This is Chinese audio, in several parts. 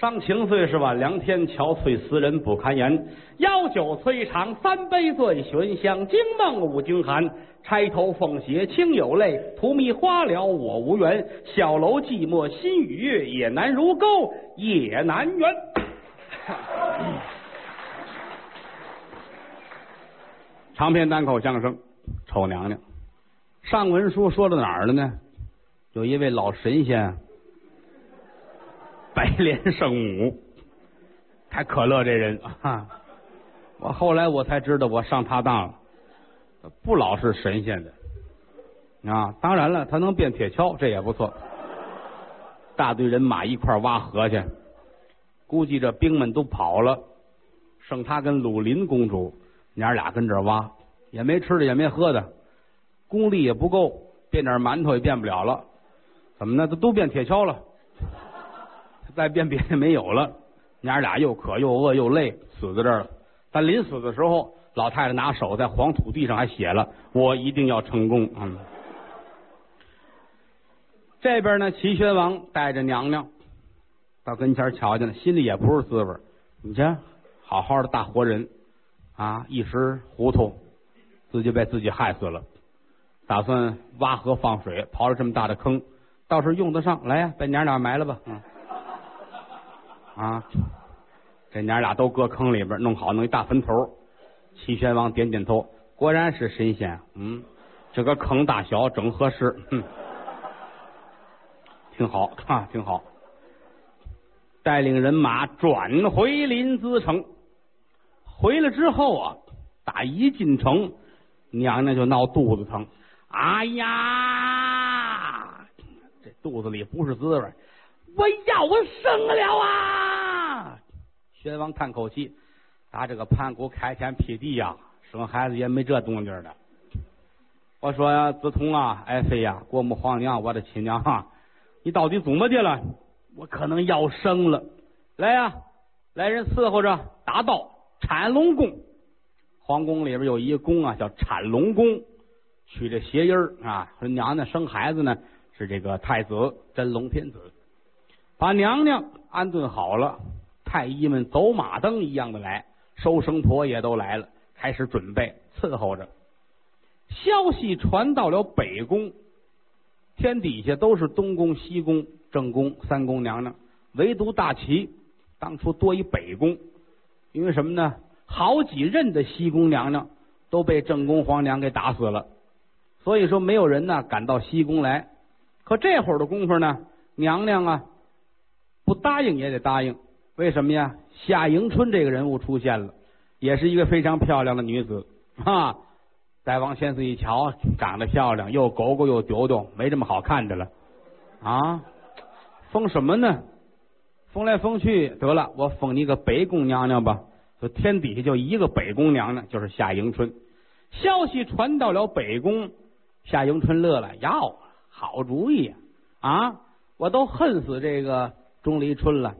伤情最是晚凉天憔悴，斯人不堪言。邀酒摧肠，三杯醉，寻香惊梦五更寒。钗头凤斜清有泪，荼蘼花了我无缘。小楼寂寞心与月，也难如钩也难圆。长篇单口相声《丑娘娘》，上文书说到哪儿了呢？有一位老神仙。白莲圣母，太可乐这人啊！我后来我才知道我上他当了，不老是神仙的啊！当然了，他能变铁锹，这也不错。大队人马一块挖河去，估计这兵们都跑了，剩他跟鲁林公主娘俩跟这挖，也没吃的，也没喝的，功力也不够，变点馒头也变不了了。怎么呢？都都变铁锹了。再变别的没有了，娘俩又渴又饿又累，死在这儿了。但临死的时候，老太太拿手在黄土地上还写了：“我一定要成功。”嗯。这边呢，齐宣王带着娘娘到跟前瞧见了，心里也不是滋味你瞧，好好的大活人啊，一时糊涂，自己被自己害死了。打算挖河放水，刨了这么大的坑，倒是用得上。来呀，把娘俩埋了吧。嗯。啊，这娘俩都搁坑里边，弄好弄一大坟头。齐宣王点点头，果然是神仙。嗯，这个坑大小正合适，嗯，挺好啊，挺好。带领人马转回临淄城，回来之后啊，打一进城，娘娘就闹肚子疼。哎呀，这肚子里不是滋味。我要我生了啊！宣王叹口气，打这个盘古开天辟地呀，生孩子也没这动静的。我说子通啊，爱妃呀，国母皇娘，我的亲娘哈，你到底怎么的了？我可能要生了。来呀，来人伺候着，打道产龙宫。皇宫里边有一个宫啊，叫产龙宫，取这谐音儿啊。说娘娘生孩子呢，是这个太子真龙天子。把娘娘安顿好了，太医们走马灯一样的来，收生婆也都来了，开始准备伺候着。消息传到了北宫，天底下都是东宫、西宫、正宫三宫娘娘，唯独大齐当初多一北宫，因为什么呢？好几任的西宫娘娘都被正宫皇娘给打死了，所以说没有人呢敢到西宫来。可这会儿的功夫呢，娘娘啊。不答应也得答应，为什么呀？夏迎春这个人物出现了，也是一个非常漂亮的女子 啊！大王先生一瞧，长得漂亮，又狗狗又丢丢，没这么好看的了啊！封什么呢？封来封去，得了，我封你个北宫娘娘吧。就天底下就一个北宫娘娘，就是夏迎春。消息传到了北宫，夏迎春乐了，哟，好主意啊！我都恨死这个。钟离春了，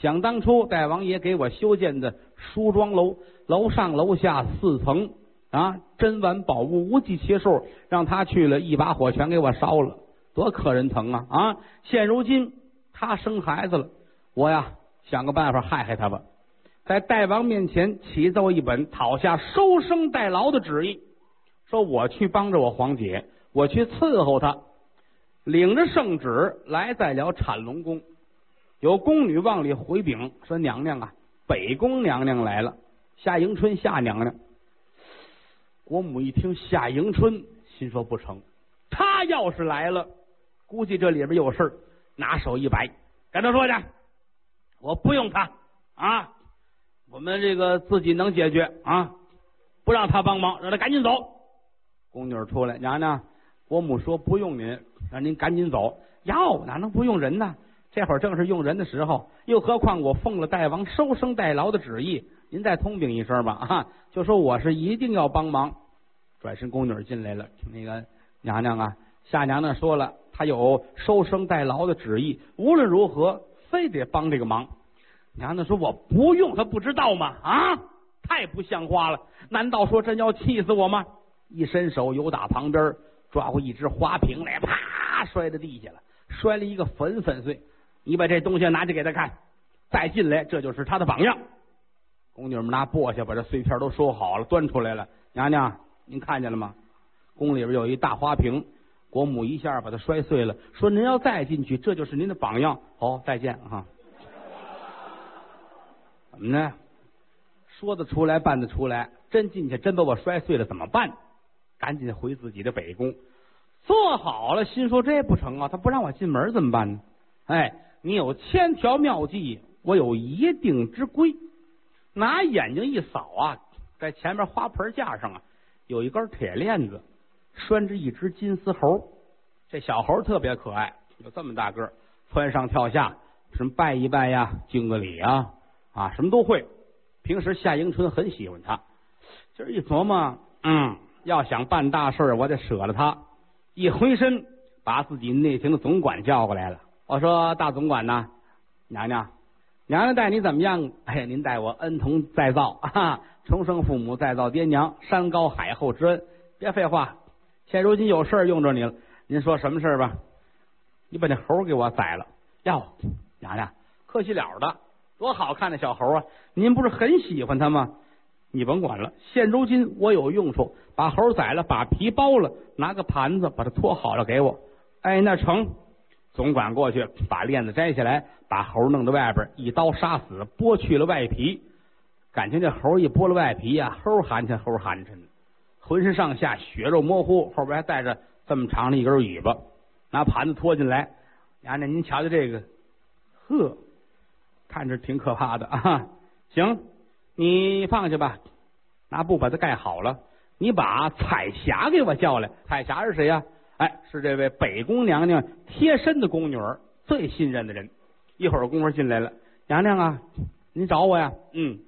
想当初大王爷给我修建的梳妆楼，楼上楼下四层啊，珍玩宝物无计其数，让他去了一把火全给我烧了，多可人疼啊啊！现如今他生孩子了，我呀想个办法害害他吧，在大王面前启奏一本讨下收生代劳的旨意，说我去帮着我皇姐，我去伺候他，领着圣旨来在了产龙宫。有宫女往里回禀说：“娘娘啊，北宫娘娘来了，夏迎春夏娘娘。”国母一听夏迎春，心说不成，她要是来了，估计这里边有事拿手一摆，跟他说去，我不用他啊，我们这个自己能解决啊，不让他帮忙，让他赶紧走。宫女出来，娘娘，国母说不用您，让您赶紧走。哟，哪能不用人呢？这会儿正是用人的时候，又何况我奉了大王收生代劳的旨意，您再通禀一声吧，啊，就说我是一定要帮忙。转身宫女进来了，那个娘娘啊，夏娘娘说了，她有收生代劳的旨意，无论如何非得帮这个忙。娘娘说我不用，她不知道吗？啊，太不像话了！难道说真要气死我吗？一伸手，由打旁边抓过一只花瓶来，啪摔在地下了，摔了一个粉粉碎。你把这东西拿去给他看，再进来，这就是他的榜样。宫女们拿簸箕把这碎片都收好了，端出来了。娘娘，您看见了吗？宫里边有一大花瓶，国母一下把它摔碎了，说您要再进去，这就是您的榜样。好，再见哈。怎么呢？说得出来，办得出来，真进去，真把我摔碎了，怎么办？赶紧回自己的北宫，坐好了，心说这不成啊，他不让我进门怎么办呢？哎，你有千条妙计，我有一定之规。拿眼睛一扫啊，在前面花盆架上啊，有一根铁链子，拴着一只金丝猴。这小猴特别可爱，有这么大个，窜上跳下，什么拜一拜呀，敬个礼啊，啊，什么都会。平时夏迎春很喜欢他。今儿一琢磨，嗯。要想办大事我得舍了他。一回身，把自己内廷的总管叫过来了。我说：“大总管呐，娘娘，娘娘待你怎么样？哎，您待我恩同再造 啊，重生父母，再造爹娘，山高海厚之恩。别废话，现如今有事儿用着你了。您说什么事儿吧？你把那猴给我宰了。哟，娘娘，客气了的，多好看的小猴啊！您不是很喜欢它吗？”你甭管了，现如今我有用处，把猴宰了，把皮剥了，拿个盘子把它托好了给我。哎，那成。总管过去把链子摘下来，把猴弄到外边，一刀杀死，剥去了外皮。感情这猴一剥了外皮呀，齁寒碜，齁寒碜，浑身上下血肉模糊，后边还带着这么长的一根尾巴。拿盘子拖进来，娘娘您瞧瞧这个，呵，看着挺可怕的啊。行。你放下吧，拿布把它盖好了。你把彩霞给我叫来。彩霞是谁呀？哎，是这位北宫娘娘贴身的宫女儿，最信任的人。一会儿功夫进来了，娘娘啊，您找我呀？嗯，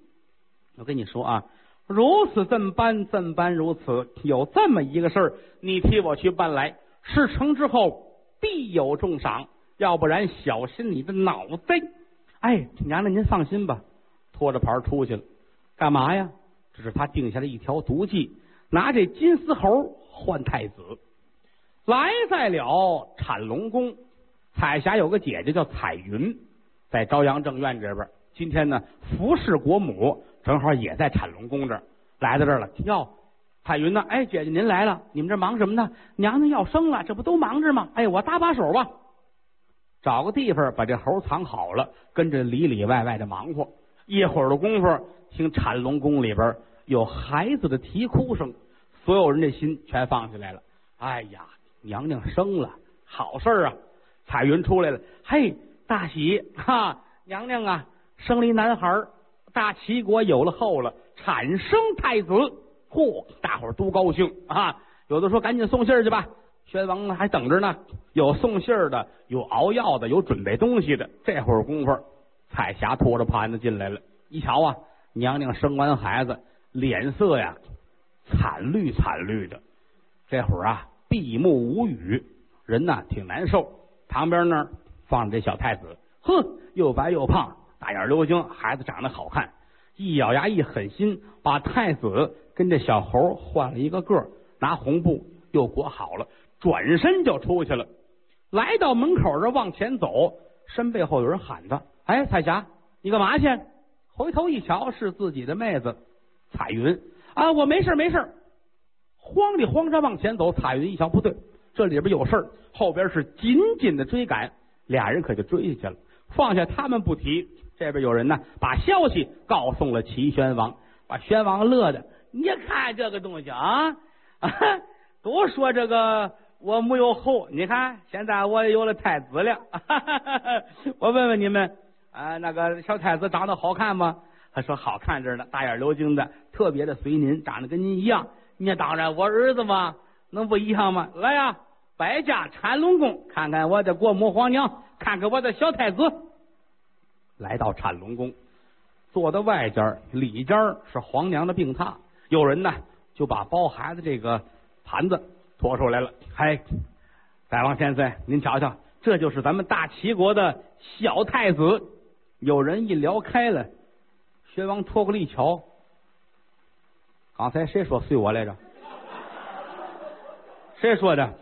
我跟你说啊，如此这般，这般如此，有这么一个事儿，你替我去办来。事成之后必有重赏，要不然小心你的脑袋。哎，娘娘您放心吧，拖着牌出去了。干嘛呀？这是他定下的一条毒计，拿这金丝猴换太子。来在了产龙宫，彩霞有个姐姐叫彩云，在朝阳正院这边。今天呢，服侍国母，正好也在产龙宫这，来到这儿了。哟，彩云呢？哎，姐姐您来了，你们这忙什么呢？娘娘要生了，这不都忙着吗？哎，我搭把手吧，找个地方把这猴藏好了，跟着里里外外的忙活。一会儿的功夫。听产龙宫里边有孩子的啼哭声，所有人的心全放下来了。哎呀，娘娘生了，好事啊！彩云出来了，嘿，大喜哈！娘娘啊，生了一男孩，大齐国有了后了，产生太子。嚯，大伙儿都高兴啊！有的说赶紧送信去吧，宣王还等着呢。有送信儿的，有熬药的，有准备东西的。这会儿功夫，彩霞拖着盘子进来了，一瞧啊。娘娘生完孩子，脸色呀惨绿惨绿的，这会儿啊闭目无语，人呐挺难受。旁边那儿放着这小太子，哼，又白又胖，大眼流星，孩子长得好看。一咬牙一狠心，把太子跟这小猴换了一个个，拿红布又裹好了，转身就出去了。来到门口这往前走，身背后有人喊他：“哎，彩霞，你干嘛去？”回头一瞧，是自己的妹子彩云啊！我没事没事慌里慌张往前走。彩云一瞧，不对，这里边有事儿，后边是紧紧的追赶，俩人可就追下去了。放下他们不提，这边有人呢，把消息告诉了齐宣王，把宣王乐的。你看这个东西啊，啊都说这个我没有后，你看现在我有了太子了。哈哈哈我问问你们。啊，那个小太子长得好看吗？他说好看着呢，大眼流睛的，特别的随您，长得跟您一样。你当然我儿子嘛，能不一样吗？来呀，百家产龙宫，看看我的国母皇娘，看看我的小太子。来到产龙宫，坐在外间里间是皇娘的病榻。有人呢就把包孩子这个盘子拖出来了。嗨，大王先生，您瞧瞧，这就是咱们大齐国的小太子。有人一聊开了，宣王脱过来一瞧，刚才谁说随我来着？谁说的？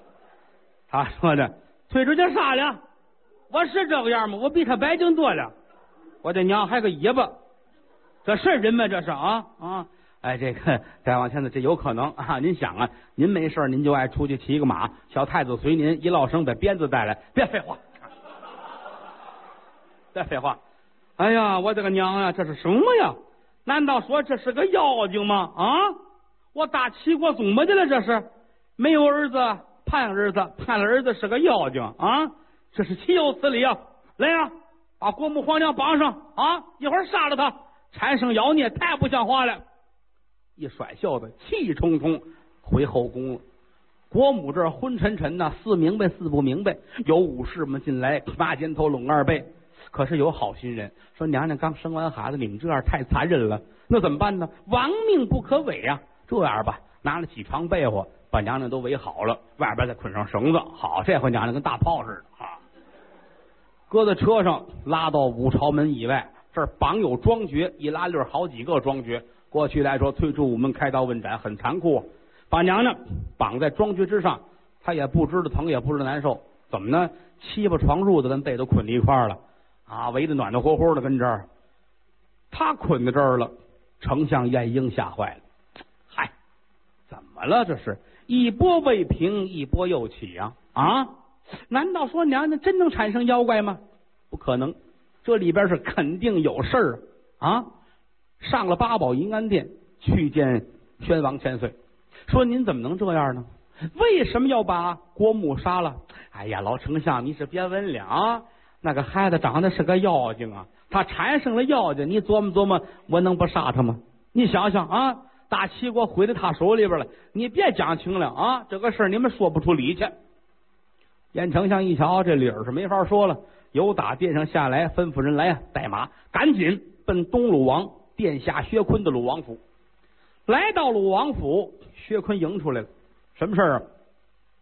他说的。推出去杀了，我是这个样吗？我比他白净多了。我这娘还个尾巴，这是人吗？这是啊啊！哎，这个再往前的这有可能啊！您想啊，您没事您就爱出去骑个马，小太子随您一落生把鞭子带来，别废话，别废话！哎呀，我这个娘呀，这是什么呀？难道说这是个妖精吗？啊！我大齐国怎么的了？这是没有儿子盼儿子，盼了儿子是个妖精啊！这是岂有此理啊！来呀，把国母皇娘绑上啊！一会儿杀了他，产生妖孽，太不像话了！一甩袖子，气冲冲回后宫了。国母这昏沉沉呐，似明白似不明白。有武士们进来，八肩头拢二背。可是有好心人说：“娘娘刚生完孩子，你们这样太残忍了。那怎么办呢？亡命不可违呀！这样吧，拿了几床被窝，把娘娘都围好了，外边再捆上绳子。好，这回娘娘跟大炮似的啊！搁在车上，拉到五朝门以外，这儿绑有庄爵，一拉溜好几个庄爵。过去来说，推出午门，开刀问斩，很残酷。把娘娘绑在庄爵之上，他也不知道疼，也不知道难受。怎么呢？七八床褥子跟被都捆在一块了。啊，围的暖暖和和的，跟这儿，他捆在这儿了。丞相晏婴吓坏了，嗨，怎么了？这是一波未平，一波又起呀！啊，难道说娘娘真能产生妖怪吗？不可能，这里边是肯定有事儿啊！上了八宝银安殿去见宣王千岁，说您怎么能这样呢？为什么要把国母杀了？哎呀，老丞相，你是别问了啊！那个孩子长得是个妖精啊，他产生了妖精，你琢磨琢磨，我能不杀他吗？你想想啊，大齐国毁在他手里边了，你别讲情了啊，这个事儿你们说不出理去。燕丞相一瞧，这理儿是没法说了，由打殿上下来，吩咐人来呀，带马，赶紧奔东鲁王殿下薛坤的鲁王府。来到鲁王府，薛坤迎出来了，什么事儿啊？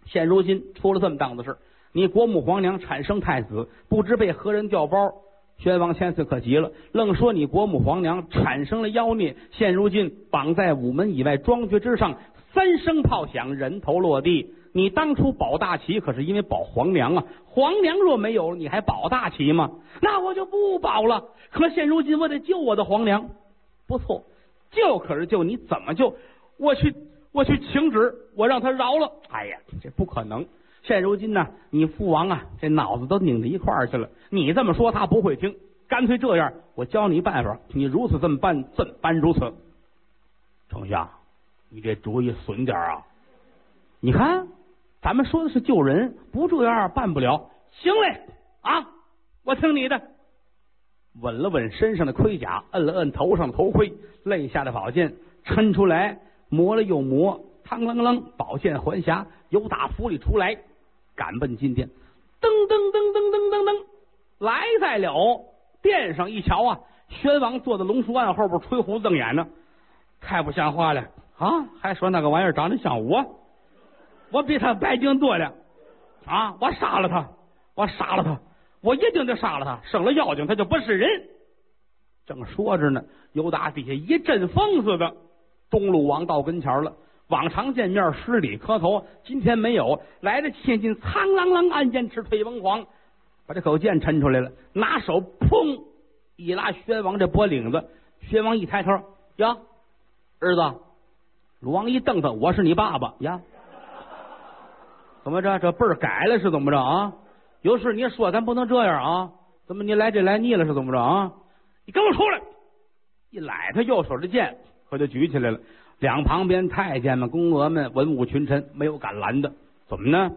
现如今出了这么档子事你国母皇娘产生太子，不知被何人调包。宣王千岁可急了，愣说你国母皇娘产生了妖孽，现如今绑在午门以外庄爵之上，三声炮响，人头落地。你当初保大齐可是因为保皇娘啊，皇娘若没有，你还保大齐吗？那我就不保了。可现如今我得救我的皇娘，不错，救可是救，你怎么救？我去，我去请旨，我让他饶了。哎呀，这不可能。现如今呢，你父王啊，这脑子都拧到一块儿去了。你这么说，他不会听。干脆这样，我教你办法。你如此这么办，怎办如此？丞相，你这主意损点啊！你看，咱们说的是救人，不这样办不了。行嘞，啊，我听你的。稳了稳身上的盔甲，摁了摁头上的头盔，肋下的宝剑抻出来，磨了又磨，嘡啷啷，宝剑还匣由打府里出来。赶奔金殿，噔噔噔噔噔噔噔，来在了殿上一瞧啊，宣王坐在龙书案后边吹胡子瞪眼呢，太不像话了啊！还说那个玩意儿长得像我，我比他白净多了啊！我杀了他，我杀了他，我一定得杀了他！生了妖精，他就不是人。正说着呢，由打底下一阵风似的，东鲁王到跟前了。往常见面施礼磕头，今天没有来的千金，苍啷啷暗箭尺退文皇，把这口剑抻出来了，拿手砰一拉宣王这脖领子，宣王一抬头呀，儿子，鲁王一瞪他，我是你爸爸呀，怎么着这辈儿改了是怎么着啊？有事你说，咱不能这样啊？怎么你来这来腻了是怎么着啊？你跟我出来！一揽他右手的剑，可就举起来了。两旁边太监们、宫娥们、文武群臣没有敢拦的，怎么呢？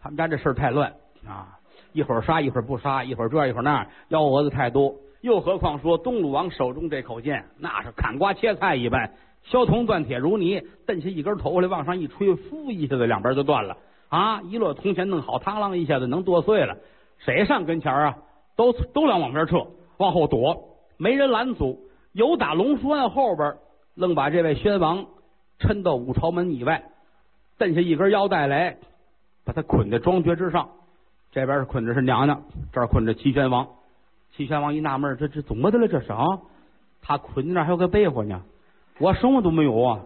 他们家这事儿太乱啊！一会儿杀，一会儿不杀，一会儿这，一会儿那，幺蛾子太多。又何况说东鲁王手中这口剑，那是砍瓜切菜一般，削铜断铁如泥，蹬起一根头来往上一吹，呼一下子两边就断了啊！一摞铜钱弄好，嘡啷一下子能剁碎了。谁上跟前啊？都都想往边撤，往后躲，没人拦阻。有打龙书案后边。愣把这位宣王抻到五朝门以外，蹬下一根腰带来，把他捆在庄爵之上。这边是捆着是娘娘，这儿捆着齐宣王。齐宣王一纳闷，这这怎么的了？这是啊？他捆那还有个被窝呢，我什么都没有啊！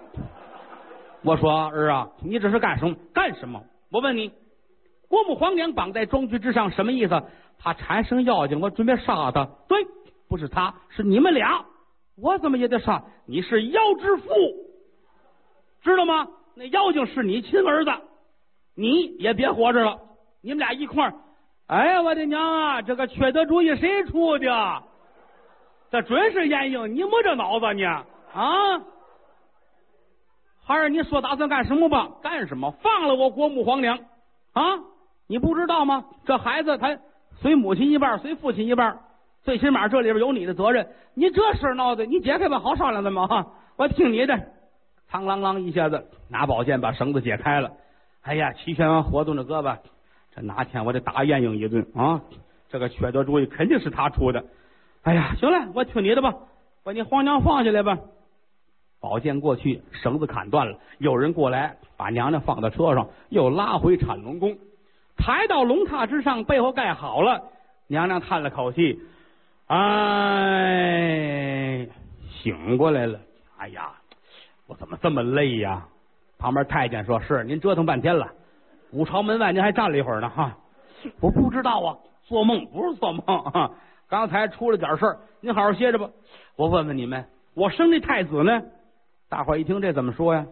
我说儿啊，你这是干什么？干什么？我问你，国母皇娘绑在庄爵之上，什么意思？他产生妖精，我准备杀他。对，不是他，是你们俩。我怎么也得上？你是妖之父，知道吗？那妖精是你亲儿子，你也别活着了。你们俩一块儿，哎呀，我的娘啊！这个缺德主意谁出的？这准是严英，你没这脑子呢啊！孩儿，你说打算干什么吧？干什么？放了我国母皇娘啊！你不知道吗？这孩子他随母亲一半，随父亲一半。最起码这里边有你的责任，你这事闹的，你解开吧，好商量的嘛哈！我听你的，苍啷啷一下子拿宝剑把绳子解开了。哎呀，齐宣王活动着胳膊，这哪天我得打晏婴一顿啊！这个缺德主意肯定是他出的。哎呀，行了，我听你的吧，把你皇娘放下来吧。宝剑过去，绳子砍断了，有人过来把娘娘放到车上，又拉回产龙宫，抬到龙榻之上，背后盖好了。娘娘叹了口气。哎，醒过来了！哎呀，我怎么这么累呀？旁边太监说：“是您折腾半天了，五朝门外您还站了一会儿呢。”哈，我不知道啊，做梦不是做梦啊！刚才出了点事儿，您好好歇着吧。我问问你们，我生的太子呢？大伙一听这怎么说呀？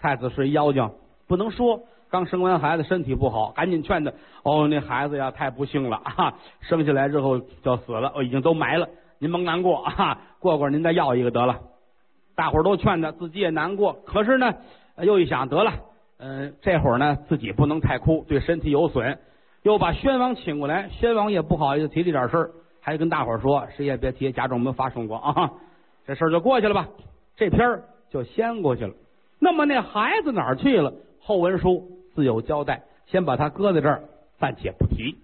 太子是妖精，不能说。刚生完孩子，身体不好，赶紧劝他。哦，那孩子呀，太不幸了啊！生下来之后就死了，哦，已经都埋了。您甭难过啊，过会儿您再要一个得了。大伙儿都劝他，自己也难过。可是呢，又一想，得了，嗯，这会儿呢，自己不能太哭，对身体有损。又把宣王请过来，宣王也不好意思提这点事儿，还跟大伙儿说，谁也别提，假装没发生过啊。这事儿就过去了吧，这篇儿就先过去了。那么那孩子哪儿去了？后文书。自有交代，先把他搁在这儿，暂且不提。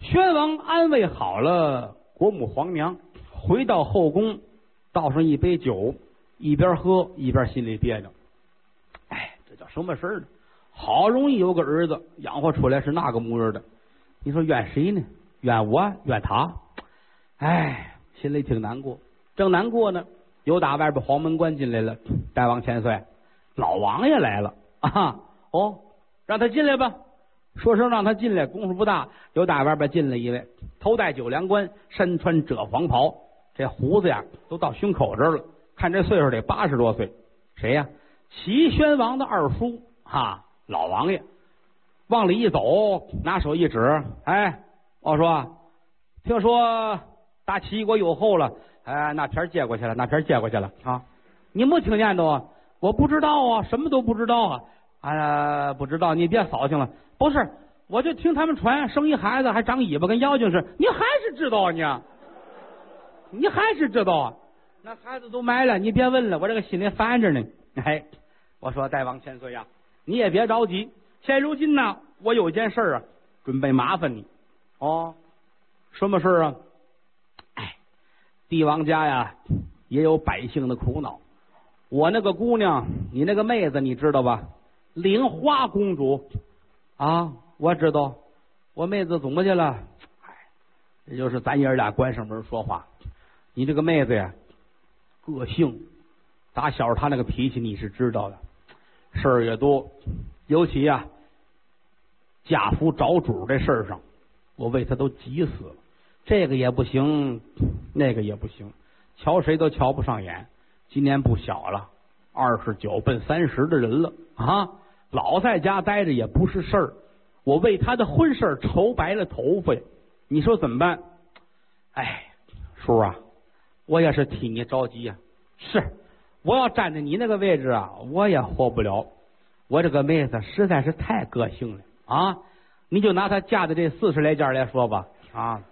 宣王安慰好了国母皇娘，回到后宫，倒上一杯酒，一边喝一边心里别扭。哎，这叫什么事儿呢？好容易有个儿子养活出来是那个模样的，你说怨谁呢？怨我？怨他？哎，心里挺难过。正难过呢，有打外边黄门关进来了，大王千岁，老王爷来了啊！哦，让他进来吧。说声让他进来，功夫不大。由大外边进来一位，头戴九梁冠，身穿赭黄袍，这胡子呀都到胸口这儿了。看这岁数得八十多岁。谁呀？齐宣王的二叔哈，老王爷。往里一走，拿手一指，哎，我说，听说大齐国有后了，哎，那片借过去了，那片借过去了啊。你没听见都？我不知道啊，什么都不知道啊。哎呀，不知道，你别扫兴了。不是，我就听他们传，生一孩子还长尾巴，跟妖精似的。你还是知道啊你？你还是知道啊？那孩子都埋了，你别问了，我这个心里烦着呢。哎，我说大王千岁呀，你也别着急。现如今呢，我有件事啊，准备麻烦你。哦，什么事啊？哎，帝王家呀，也有百姓的苦恼。我那个姑娘，你那个妹子，你知道吧？玲花公主啊，我知道，我妹子怎么去了？哎，这就是咱爷俩关上门说话。你这个妹子呀，个性，打小她那个脾气你是知道的，事儿也多，尤其呀，嫁夫找主这事儿上，我为她都急死了。这个也不行，那个也不行，瞧谁都瞧不上眼。今年不小了，二十九奔三十的人了啊。老在家待着也不是事儿，我为他的婚事愁白了头发呀！你说怎么办？哎，叔啊，我也是替你着急呀。是，我要站在你那个位置啊，我也活不了。我这个妹子实在是太个性了啊！你就拿她嫁的这四十来件来说吧啊，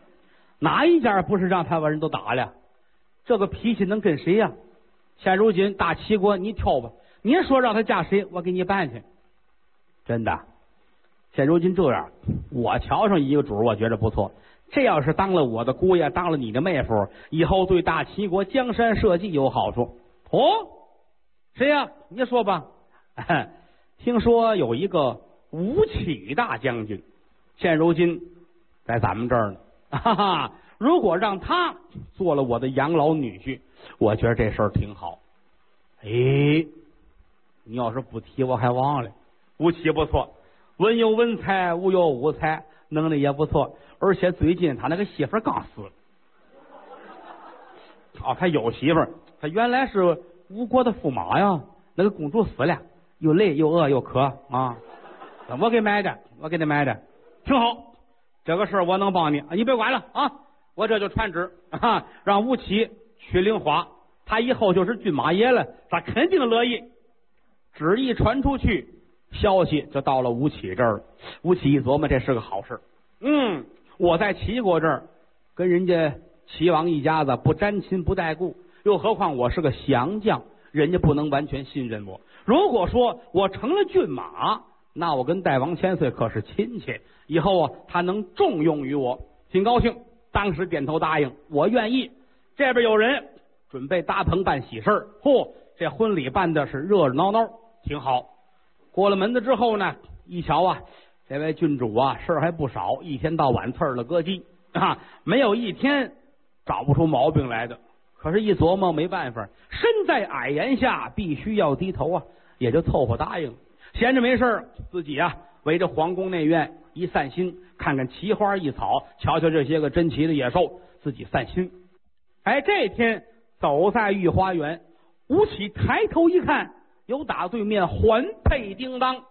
哪一件不是让他把人都打了？这个脾气能跟谁呀？现如今大齐国，你挑吧，你说让他嫁谁，我给你办去。真的，现如今这样，我瞧上一个主，我觉得不错。这要是当了我的姑爷，当了你的妹夫，以后对大齐国江山社稷有好处。哦，谁呀？你说吧。听说有一个吴起大将军，现如今在咱们这儿呢。哈哈，如果让他做了我的养老女婿，我觉得这事儿挺好。哎，你要是不提，我还忘了。吴起不错，文有文才，武有武才，能力也不错。而且最近他那个媳妇刚死了，哦，他有媳妇儿，他原来是吴国的驸马呀。那个公主死了，又累又饿又渴啊！我给买的，我给他买的，挺好。这个事儿我能帮你，你别管了啊！我这就传旨啊，让吴起去领花，他以后就是骏马爷了，他肯定乐意。旨意传出去，消息就到了吴起这儿了。吴起一琢磨，这是个好事。嗯，我在齐国这儿跟人家齐王一家子不沾亲不带故，又何况我是个降将。人家不能完全信任我。如果说我成了骏马，那我跟大王千岁可是亲戚，以后啊，他能重用于我，挺高兴。当时点头答应，我愿意。这边有人准备搭棚办喜事嚯，这婚礼办的是热热闹闹，挺好。过了门子之后呢，一瞧啊，这位郡主啊，事儿还不少，一天到晚刺儿了咯叽啊，没有一天找不出毛病来的。可是，一琢磨没办法，身在矮檐下，必须要低头啊，也就凑合答应。闲着没事自己啊围着皇宫内院一散心，看看奇花异草，瞧瞧这些个珍奇的野兽，自己散心。哎，这天走在御花园，吴起抬头一看，有打对面环佩叮当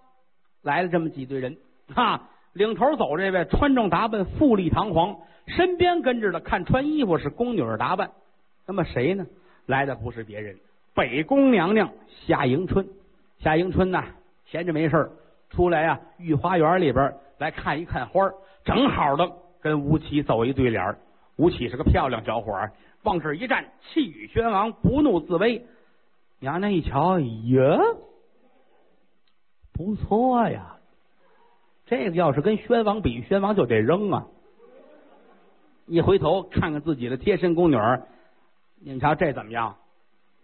来了这么几队人啊，领头走这位穿正打扮，富丽堂皇，身边跟着的看穿衣服是宫女儿打扮。那么谁呢？来的不是别人，北宫娘娘夏迎春。夏迎春呐，闲着没事出来啊，御花园里边来看一看花正好的跟吴起走一对脸吴起是个漂亮小伙儿，往这一站，气宇轩昂，不怒自威。娘娘一瞧，耶，不错呀，这个要是跟宣王比，宣王就得扔啊。一回头看看自己的贴身宫女你们瞧这怎么样？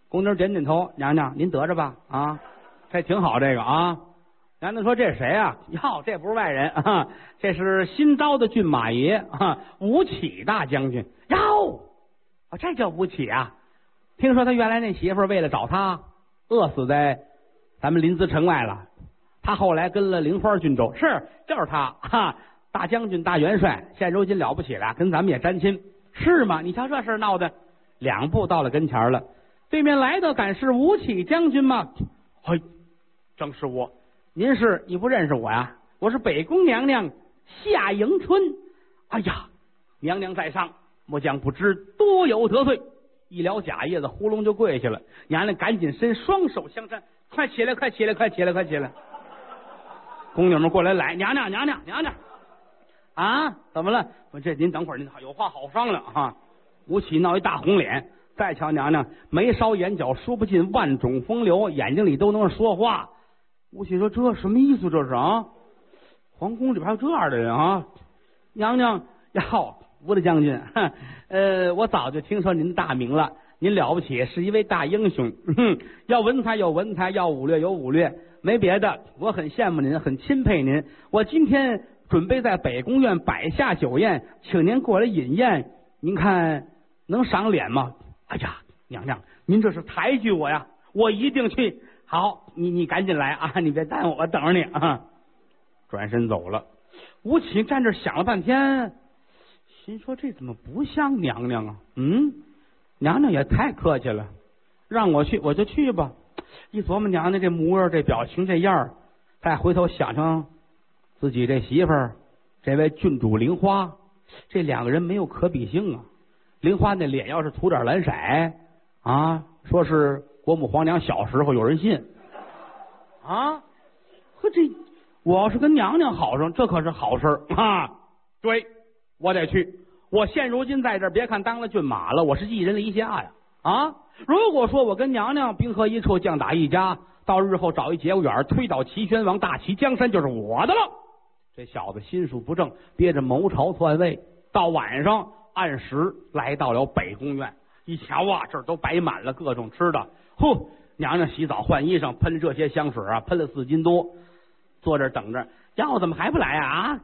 宫女点点头，娘娘您得着吧啊，这挺好这个啊。娘娘说这是谁啊？哟，这不是外人啊，这是新招的骏马爷啊，吴起大将军。哟，哦，这叫吴起啊？听说他原来那媳妇为了找他，饿死在咱们临淄城外了。他后来跟了灵花郡州，是就是他哈，大将军大元帅，现如今了不起了，跟咱们也沾亲，是吗？你瞧这事闹的。两步到了跟前了，对面来的敢是吴起将军吗？嘿，正是我。您是你不认识我呀？我是北宫娘娘夏迎春。哎呀，娘娘在上，末将不知多有得罪。一撩假叶子，呼隆就跪下了。娘娘赶紧伸双手相搀，快起来，快起来，快起来，快起来！宫女们过来来，娘娘，娘娘，娘娘，啊，怎么了？我这您等会儿，您有话好商量哈。吴起闹一大红脸，再瞧娘娘眉梢眼角说不尽万种风流，眼睛里都能说话。吴起说：“这什么意思？这是啊？皇宫里边还有这样的人啊？”娘娘呀，吴大将军，呃，我早就听说您的大名了，您了不起，是一位大英雄。哼，要文采有文采，要武略有武略，没别的，我很羡慕您，很钦佩您。我今天准备在北宫院摆下酒宴，请您过来饮宴。您看。能赏脸吗？哎呀，娘娘，您这是抬举我呀！我一定去。好，你你赶紧来啊！你别耽误，我等着你啊！转身走了。吴起站这想了半天，心说这怎么不像娘娘啊？嗯，娘娘也太客气了，让我去我就去吧。一琢磨娘娘这模样、这表情、这样再回头想想自己这媳妇儿，这位郡主玲花，这两个人没有可比性啊。玲花那脸要是涂点蓝色啊，说是国母皇娘小时候有人信啊，呵这我要是跟娘娘好上，这可是好事啊！对，我得去。我现如今在这，别看当了骏马了，我是寄人篱下呀啊！如果说我跟娘娘兵合一处，将打一家，到日后找一节骨眼推倒齐宣王，大齐江山就是我的了。这小子心术不正，憋着谋朝篡位，到晚上。按时来到了北宫院，一瞧啊，这儿都摆满了各种吃的。呼，娘娘洗澡换衣裳，喷这些香水啊，喷了四斤多，坐这等着。要怎么还不来啊？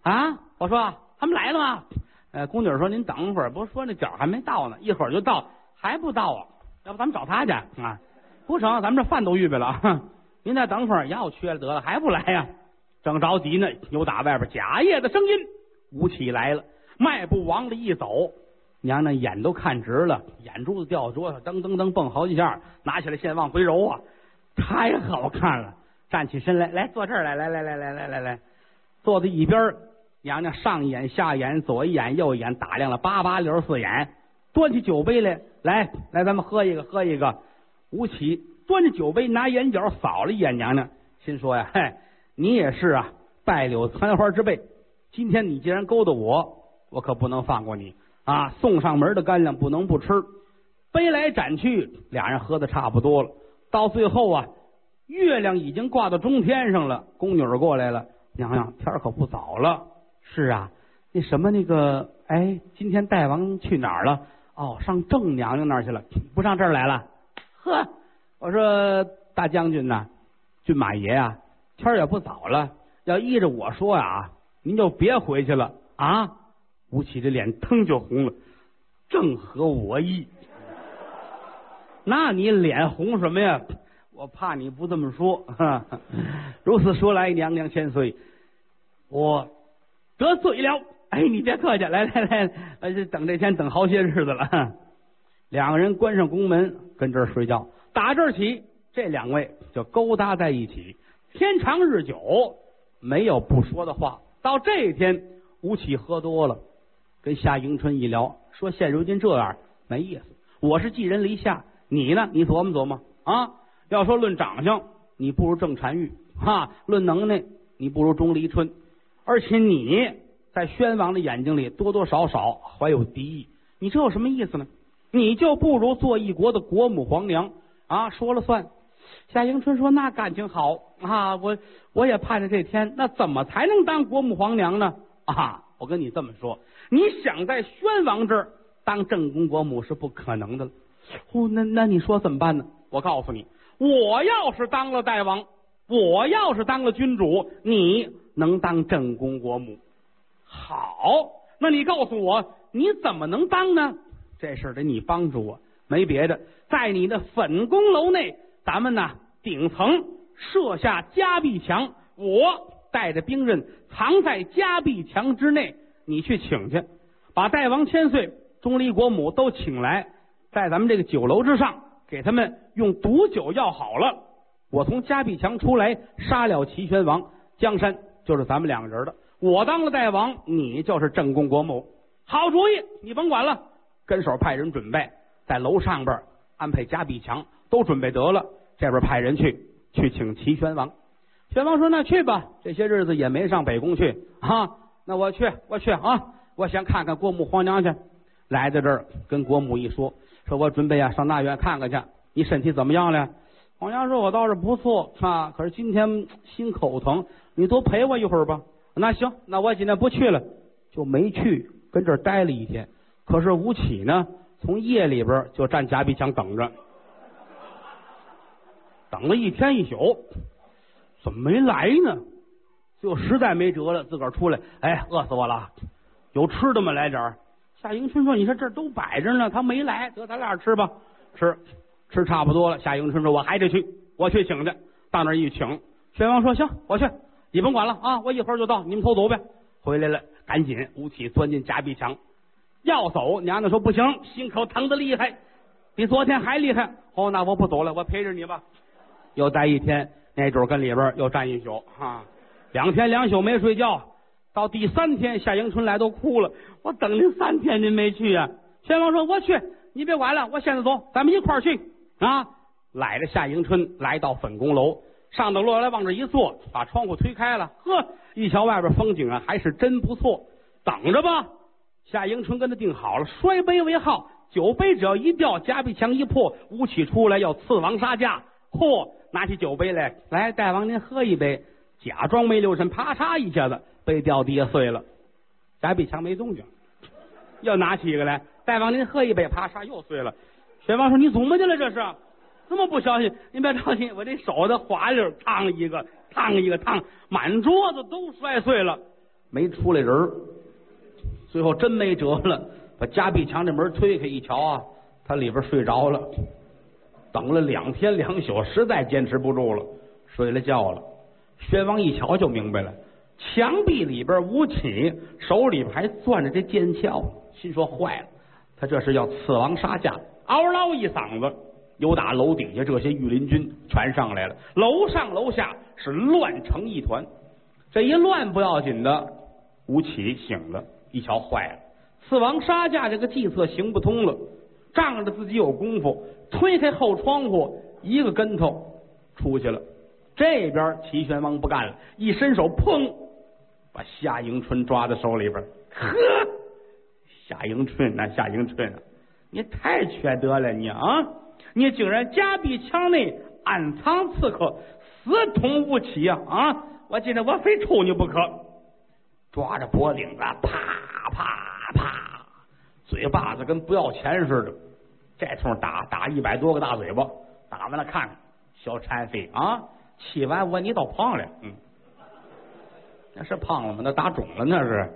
啊！我说他们来了吗？呃，宫女说您等会儿，不是说那脚还没到呢，一会儿就到，还不到啊？要不咱们找他去啊？不成，咱们这饭都预备了，您再等会儿，药缺了得了，还不来呀？正着急呢，有打外边贾叶的声音，吴起来了。迈步往里一走，娘娘眼都看直了，眼珠子掉桌上，噔噔噔蹦好几下，拿起来线往回揉啊，太好看了。站起身来，来坐这儿来，来来来来来来来，坐在一边。娘娘上眼下眼，左一眼右一眼，打量了八八六十四眼，端起酒杯来，来来，咱们喝一个，喝一个。吴起端着酒杯，拿眼角扫了一眼娘娘，心说呀，嘿，你也是啊，败柳残花之辈。今天你既然勾搭我，我可不能放过你啊！送上门的干粮不能不吃。背来盏去，俩人喝的差不多了。到最后啊，月亮已经挂到中天上了，宫女过来了，娘娘天可不早了。是啊，那什么那个，哎，今天大王去哪儿了？哦，上郑娘娘那儿去了，不上这儿来了。呵，我说大将军呐，骏马爷啊，天也不早了，要依着我说呀，您就别回去了啊。吴起这脸腾就红了，正合我意。那你脸红什么呀？我怕你不这么说。如此说来，娘娘千岁，我。得罪了，哎，你别客气，来来来，呃，等这天等好些日子了。两个人关上宫门，跟这儿睡觉。打这儿起，这两位就勾搭在一起。天长日久，没有不说的话。到这一天，吴起喝多了，跟夏迎春一聊，说现如今这样没意思。我是寄人篱下，你呢？你琢磨琢磨啊。要说论长相，你不如郑婵玉；哈，论能耐，你不如钟离春。而且你在宣王的眼睛里多多少少怀有敌意，你这有什么意思呢？你就不如做一国的国母皇娘啊，说了算。夏迎春说：“那感情好啊，我我也盼着这天。那怎么才能当国母皇娘呢？啊，我跟你这么说，你想在宣王这儿当正宫国母是不可能的了。哦，那那你说怎么办呢？我告诉你，我要是当了大王，我要是当了君主，你。”能当正宫国母，好，那你告诉我，你怎么能当呢？这事得你帮助我，没别的，在你的粉宫楼内，咱们呢顶层设下夹壁墙，我带着兵刃藏在夹壁墙之内，你去请去，把代王千岁、钟离国母都请来，在咱们这个酒楼之上，给他们用毒酒药好了，我从夹壁墙出来，杀了齐宣王，江山。就是咱们两个人的，我当了大王，你就是正宫国母，好主意，你甭管了，跟手派人准备，在楼上边安排夹壁墙，都准备得了，这边派人去去请齐宣王。宣王说：“那去吧，这些日子也没上北宫去啊，那我去，我去啊，我先看看国母皇娘去。来到这儿，跟国母一说，说我准备啊上大院看看去，你身体怎么样了？皇娘说：我倒是不错啊，可是今天心口疼。”你多陪我一会儿吧。那行，那我今天不去了，就没去，跟这儿待了一天。可是吴起呢，从夜里边就站夹壁墙等着，等了一天一宿，怎么没来呢？就实在没辙了，自个儿出来，哎，饿死我了，有吃的吗？来点儿。夏迎春说：“你说这都摆着呢，他没来，得咱俩吃吧，吃吃差不多了。”夏迎春说：“我还得去，我去请去。”到那儿一请，宣王说：“行，我去。”你甭管了啊！我一会儿就到，你们偷走呗。回来了，赶紧吴起钻进夹壁墙，要走。娘娘说不行，心口疼的厉害，比昨天还厉害。哦，那我不走了，我陪着你吧。又待一天，那主跟里边又站一宿啊，两天两宿没睡觉。到第三天，夏迎春来都哭了。我等您三天，您没去啊？宣王说：“我去，你别管了，我现在走，咱们一块儿去啊！”揽着夏迎春来到粉宫楼。上到落来，往这一坐，把窗户推开了，呵，一瞧外边风景啊，还是真不错。等着吧，夏迎春跟他定好了，摔杯为号，酒杯只要一掉，夹壁墙一破，吴起出来要刺王杀驾。嚯，拿起酒杯来，来，大王您喝一杯。假装没留神，啪嚓一下子，杯掉地下碎了，夹壁墙没动静。又拿起一个来，大王您喝一杯，啪嚓又碎了。宣王说：“你怎么的了？这是？”这么不小心，您别着急，我这手的滑溜，烫一个，烫一个，烫，满桌子都摔碎了，没出来人儿最后真没辙了，把夹壁墙这门推开一瞧啊，他里边睡着了，等了两天两宿，实在坚持不住了，睡了觉了。宣王一瞧就明白了，墙壁里边吴起手里边还攥着这剑鞘，心说坏了，他这是要刺王杀驾，嗷唠一嗓子，有打楼底下这些御林军全上来了，楼上楼下是乱成一团。这一乱不要紧的，吴起醒了，一瞧坏了，刺王杀驾这个计策行不通了，仗着自己有功夫，推开后窗户，一个跟头出去了。这边齐宣王不干了，一伸手，砰，把夏迎春抓在手里边。呵，夏迎春呐，夏迎春，你太缺德了，你啊！你竟然夹壁墙内暗藏刺客，私通吴起呀！啊！我今天我非抽你不可！抓着脖领子，啪啪啪，嘴巴子跟不要钱似的，这通打打一百多个大嘴巴，打完了看看，小残废啊！气完我你倒胖了，嗯，那是胖了吗？那打肿了那是。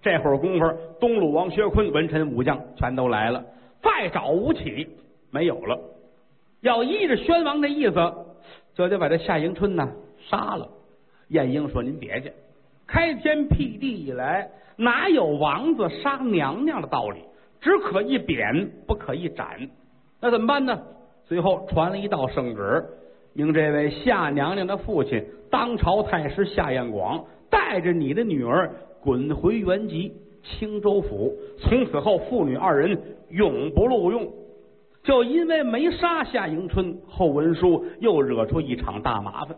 这会儿功夫，东鲁王薛坤、文臣武将全都来了，再找吴起没有了。要依着宣王的意思，就得把这夏迎春呢杀了。晏婴说：“您别介，开天辟地以来，哪有王子杀娘娘的道理？只可一贬，不可一斩。那怎么办呢？最后传了一道圣旨。”命这位夏娘娘的父亲，当朝太师夏彦广，带着你的女儿滚回原籍青州府，从此后父女二人永不录用。就因为没杀夏迎春，后文书又惹出一场大麻烦。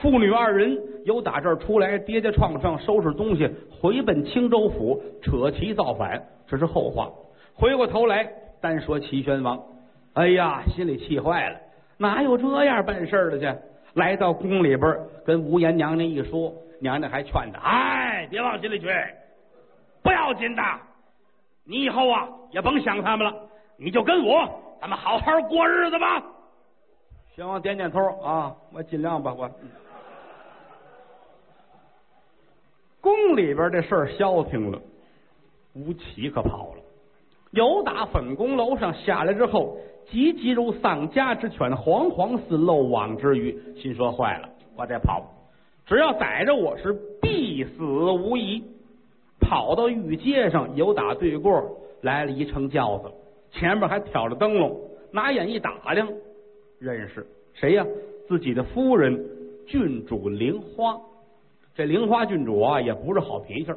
父女二人由打这儿出来，跌跌撞撞收拾东西，回奔青州府，扯旗造反，这是后话。回过头来，单说齐宣王，哎呀，心里气坏了。哪有这样办事的去？来到宫里边，跟无颜娘娘一说，娘娘还劝他：“哎，别往心里去，不要紧的。你以后啊，也甭想他们了，你就跟我，咱们好好过日子吧。”宣王点点头啊，我尽量吧，我。宫里边这事儿消停了，吴起可跑了，有打粉宫楼上下来之后。急急如丧家之犬，惶惶似漏网之鱼。心说坏了，我得跑，只要逮着我是必死无疑。跑到御街上，有打对过来了一乘轿子，前面还挑着灯笼，拿眼一打量，认识谁呀？自己的夫人郡主玲花。这玲花郡主啊，也不是好脾气。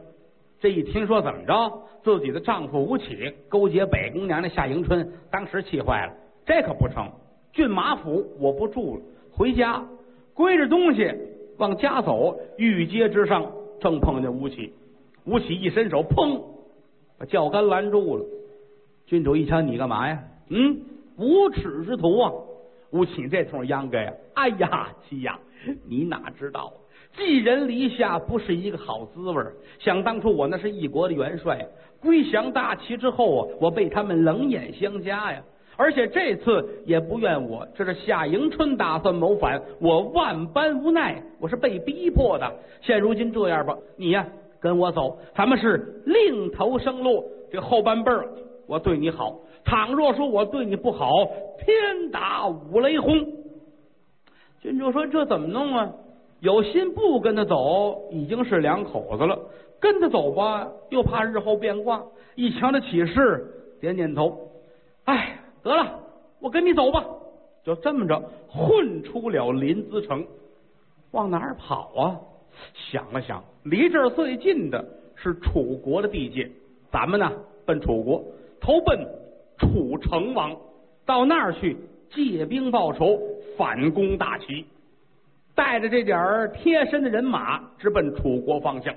这一听说怎么着，自己的丈夫吴起勾结北宫娘娘夏迎春，当时气坏了。这可不成，郡马府我不住了，回家归着东西往家走。御街之上正碰见吴起，吴起一伸手，砰，把轿杆拦住了。郡主一瞧，你干嘛呀？嗯，无耻之徒啊！吴起这通秧歌呀，哎呀，七呀，你哪知道？寄人篱下不是一个好滋味想当初我那是一国的元帅，归降大齐之后啊，我被他们冷眼相加呀。而且这次也不怨我，这是夏迎春打算谋反，我万般无奈，我是被逼迫的。现如今这样吧，你呀跟我走，咱们是另投生路。这后半辈儿我对你好，倘若说我对你不好，天打五雷轰。君主说这怎么弄啊？有心不跟他走，已经是两口子了；跟他走吧，又怕日后变卦。一瞧这起誓，点点头。哎，得了，我跟你走吧。就这么着，混出了临淄城，往哪儿跑啊？想了想，离这儿最近的是楚国的地界，咱们呢，奔楚国，投奔楚成王，到那儿去借兵报仇，反攻大齐。带着这点儿贴身的人马，直奔楚国方向。